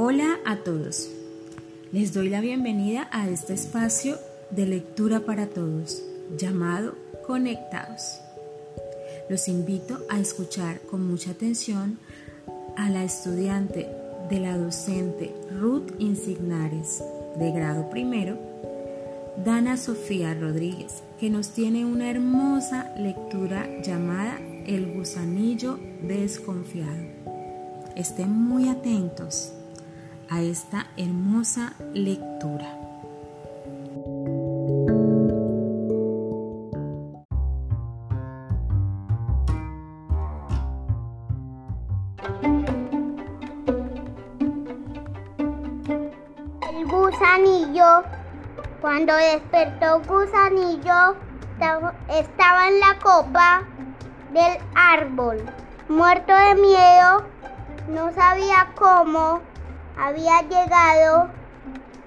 Hola a todos. Les doy la bienvenida a este espacio de lectura para todos llamado Conectados. Los invito a escuchar con mucha atención a la estudiante de la docente Ruth Insignares de grado primero, Dana Sofía Rodríguez, que nos tiene una hermosa lectura llamada El gusanillo desconfiado. Estén muy atentos a esta hermosa lectura. El gusanillo, cuando despertó gusanillo, estaba en la copa del árbol, muerto de miedo, no sabía cómo había llegado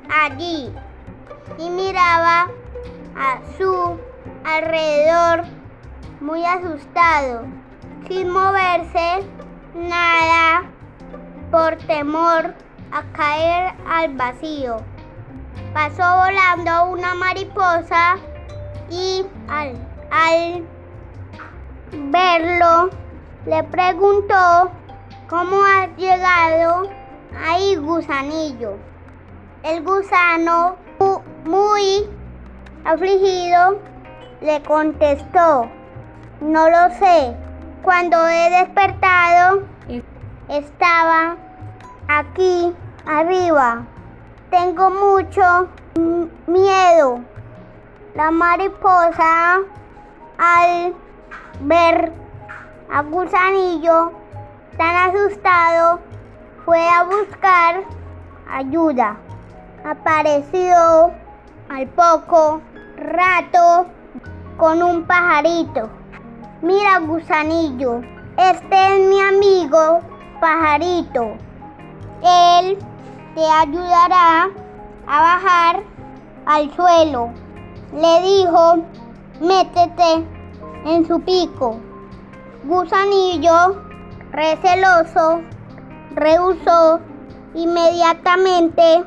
allí y miraba a su alrededor muy asustado, sin moverse nada por temor a caer al vacío. Pasó volando una mariposa y al, al verlo le preguntó cómo ha llegado ahí gusanillo. El gusano, muy afligido, le contestó, no lo sé. Cuando he despertado, estaba aquí arriba. Tengo mucho miedo. La mariposa al ver a gusanillo tan asustado fue a buscar ayuda. Apareció al poco rato con un pajarito. Mira, gusanillo, este es mi amigo pajarito. Él te ayudará a bajar al suelo. Le dijo, métete en su pico. Gusanillo, receloso, rehusó inmediatamente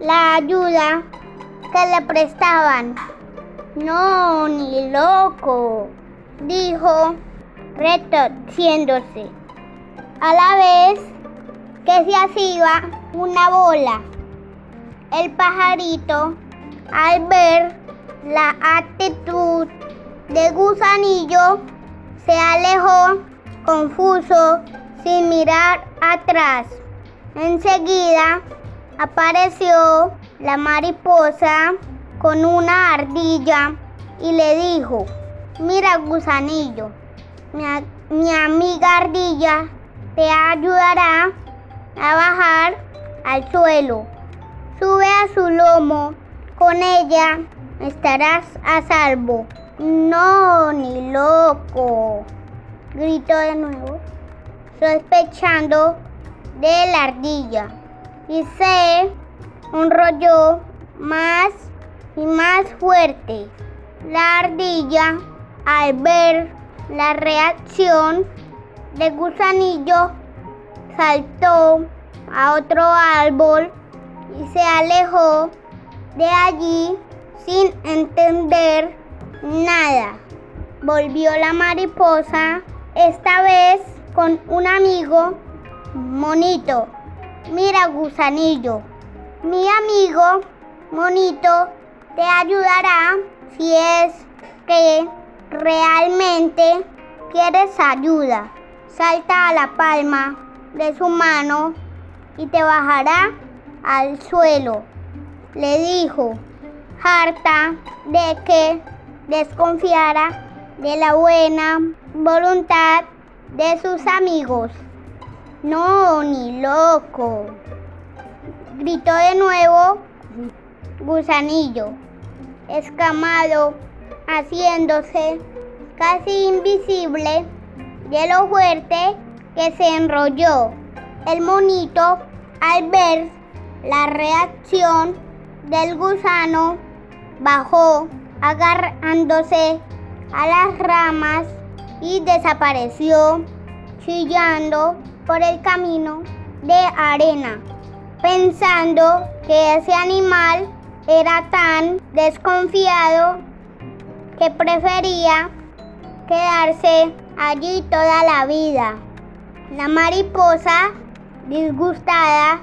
la ayuda que le prestaban. No, ni loco, dijo, retorciéndose. A la vez que se hacía una bola. El pajarito, al ver la actitud de gusanillo, se alejó confuso sin mirar atrás. Enseguida apareció la mariposa con una ardilla y le dijo, mira gusanillo, mi, mi amiga ardilla te ayudará a bajar al suelo. Sube a su lomo, con ella estarás a salvo. No, ni loco, gritó de nuevo, sospechando de la ardilla. Y se enrolló más y más fuerte. La ardilla, al ver la reacción de gusanillo, saltó a otro árbol y se alejó de allí sin entender nada. Volvió la mariposa, esta vez con un amigo monito. Mira, gusanillo, mi amigo monito te ayudará si es que realmente quieres ayuda. Salta a la palma de su mano y te bajará al suelo. Le dijo, harta de que desconfiara de la buena voluntad de sus amigos. No, ni loco. Gritó de nuevo gusanillo, escamado, haciéndose casi invisible de lo fuerte que se enrolló. El monito, al ver la reacción del gusano, bajó agarrándose a las ramas y desapareció chillando por el camino de arena. pensando que ese animal era tan desconfiado que prefería quedarse allí toda la vida. La mariposa, disgustada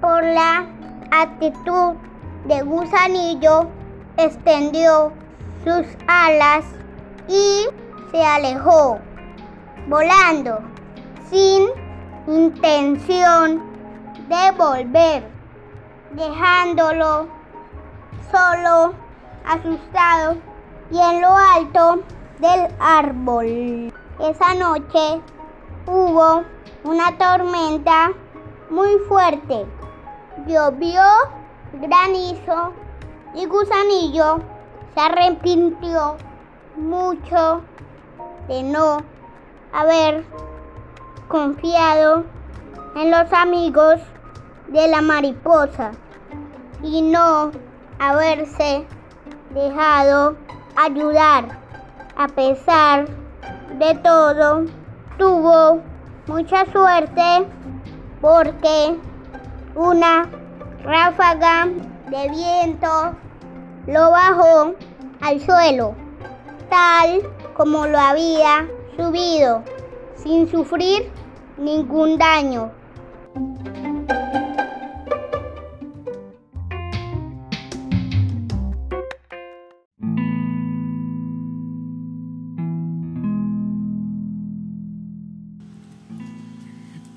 por la actitud de gusanillo, extendió sus alas y se alejó, volando, sin intención de volver, dejándolo solo, asustado y en lo alto del árbol. Esa noche hubo una tormenta muy fuerte. Llovió granizo y Gusanillo se arrepintió mucho de no haber confiado en los amigos de la mariposa y no haberse dejado ayudar. A pesar de todo, tuvo mucha suerte porque una ráfaga de viento lo bajó al suelo, tal como lo había subido, sin sufrir ningún daño.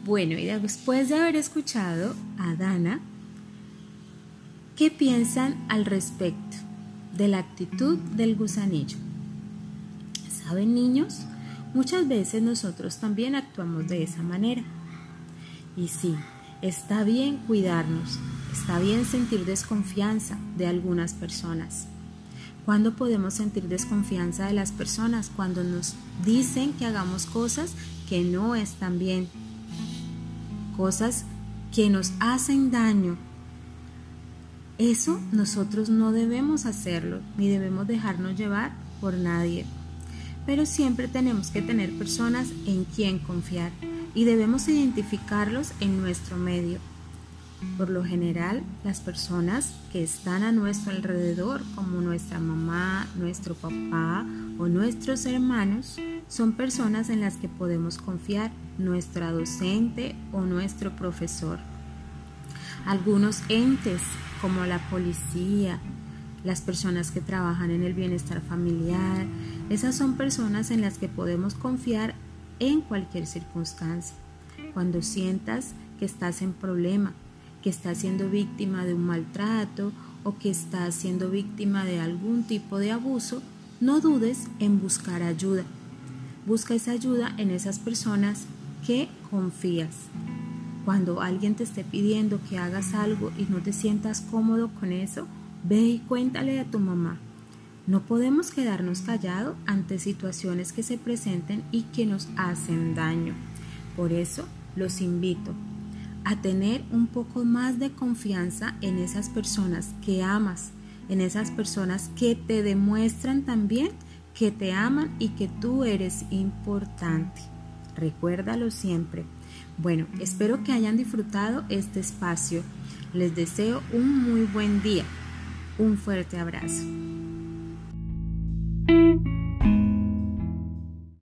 Bueno, y después de haber escuchado a Dana, ¿qué piensan al respecto de la actitud del gusanillo? ¿Saben niños? Muchas veces nosotros también actuamos de esa manera. Y sí, está bien cuidarnos, está bien sentir desconfianza de algunas personas. ¿Cuándo podemos sentir desconfianza de las personas? Cuando nos dicen que hagamos cosas que no están bien cosas que nos hacen daño. Eso nosotros no debemos hacerlo, ni debemos dejarnos llevar por nadie. Pero siempre tenemos que tener personas en quien confiar y debemos identificarlos en nuestro medio. Por lo general, las personas que están a nuestro alrededor, como nuestra mamá, nuestro papá o nuestros hermanos, son personas en las que podemos confiar, nuestra docente o nuestro profesor. Algunos entes como la policía, las personas que trabajan en el bienestar familiar, esas son personas en las que podemos confiar en cualquier circunstancia. Cuando sientas que estás en problema, que estás siendo víctima de un maltrato o que estás siendo víctima de algún tipo de abuso, no dudes en buscar ayuda. Busca esa ayuda en esas personas que confías. Cuando alguien te esté pidiendo que hagas algo y no te sientas cómodo con eso, ve y cuéntale a tu mamá. No podemos quedarnos callados ante situaciones que se presenten y que nos hacen daño. Por eso los invito a tener un poco más de confianza en esas personas que amas, en esas personas que te demuestran también que te aman y que tú eres importante. Recuérdalo siempre. Bueno, espero que hayan disfrutado este espacio. Les deseo un muy buen día. Un fuerte abrazo.